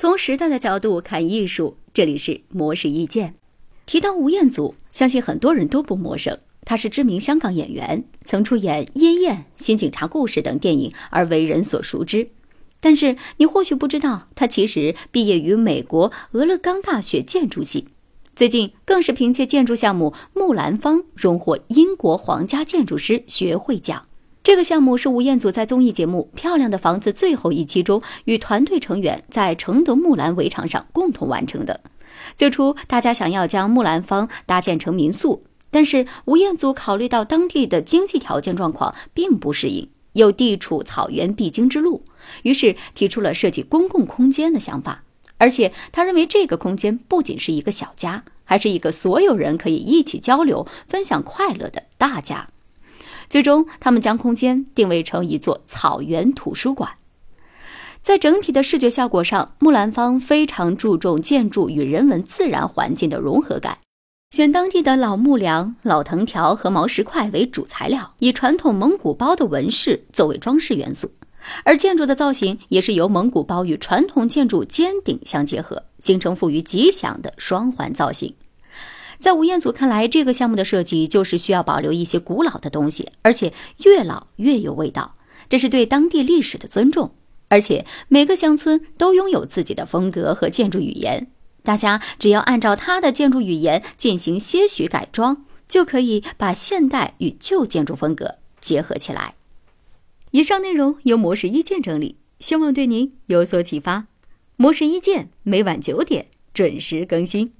从时代的角度看艺术，这里是模式意见。提到吴彦祖，相信很多人都不陌生。他是知名香港演员，曾出演《夜宴》《新警察故事》等电影而为人所熟知。但是你或许不知道，他其实毕业于美国俄勒冈大学建筑系，最近更是凭借建筑项目《木兰坊》荣获英国皇家建筑师学会奖。这个项目是吴彦祖在综艺节目《漂亮的房子》最后一期中与团队成员在承德木兰围场上共同完成的。最初，大家想要将木兰坊搭建成民宿，但是吴彦祖考虑到当地的经济条件状况并不适应，又地处草原必经之路，于是提出了设计公共空间的想法。而且，他认为这个空间不仅是一个小家，还是一个所有人可以一起交流、分享快乐的大家。最终，他们将空间定位成一座草原图书馆。在整体的视觉效果上，木兰坊非常注重建筑与人文自然环境的融合感，选当地的老木梁、老藤条和毛石块为主材料，以传统蒙古包的纹饰作为装饰元素。而建筑的造型也是由蒙古包与传统建筑尖顶相结合，形成富于吉祥的双环造型。在吴彦祖看来，这个项目的设计就是需要保留一些古老的东西，而且越老越有味道。这是对当地历史的尊重，而且每个乡村都拥有自己的风格和建筑语言，大家只要按照他的建筑语言进行些许改装，就可以把现代与旧建筑风格结合起来。以上内容由模式意见整理，希望对您有所启发。模式意见每晚九点准时更新。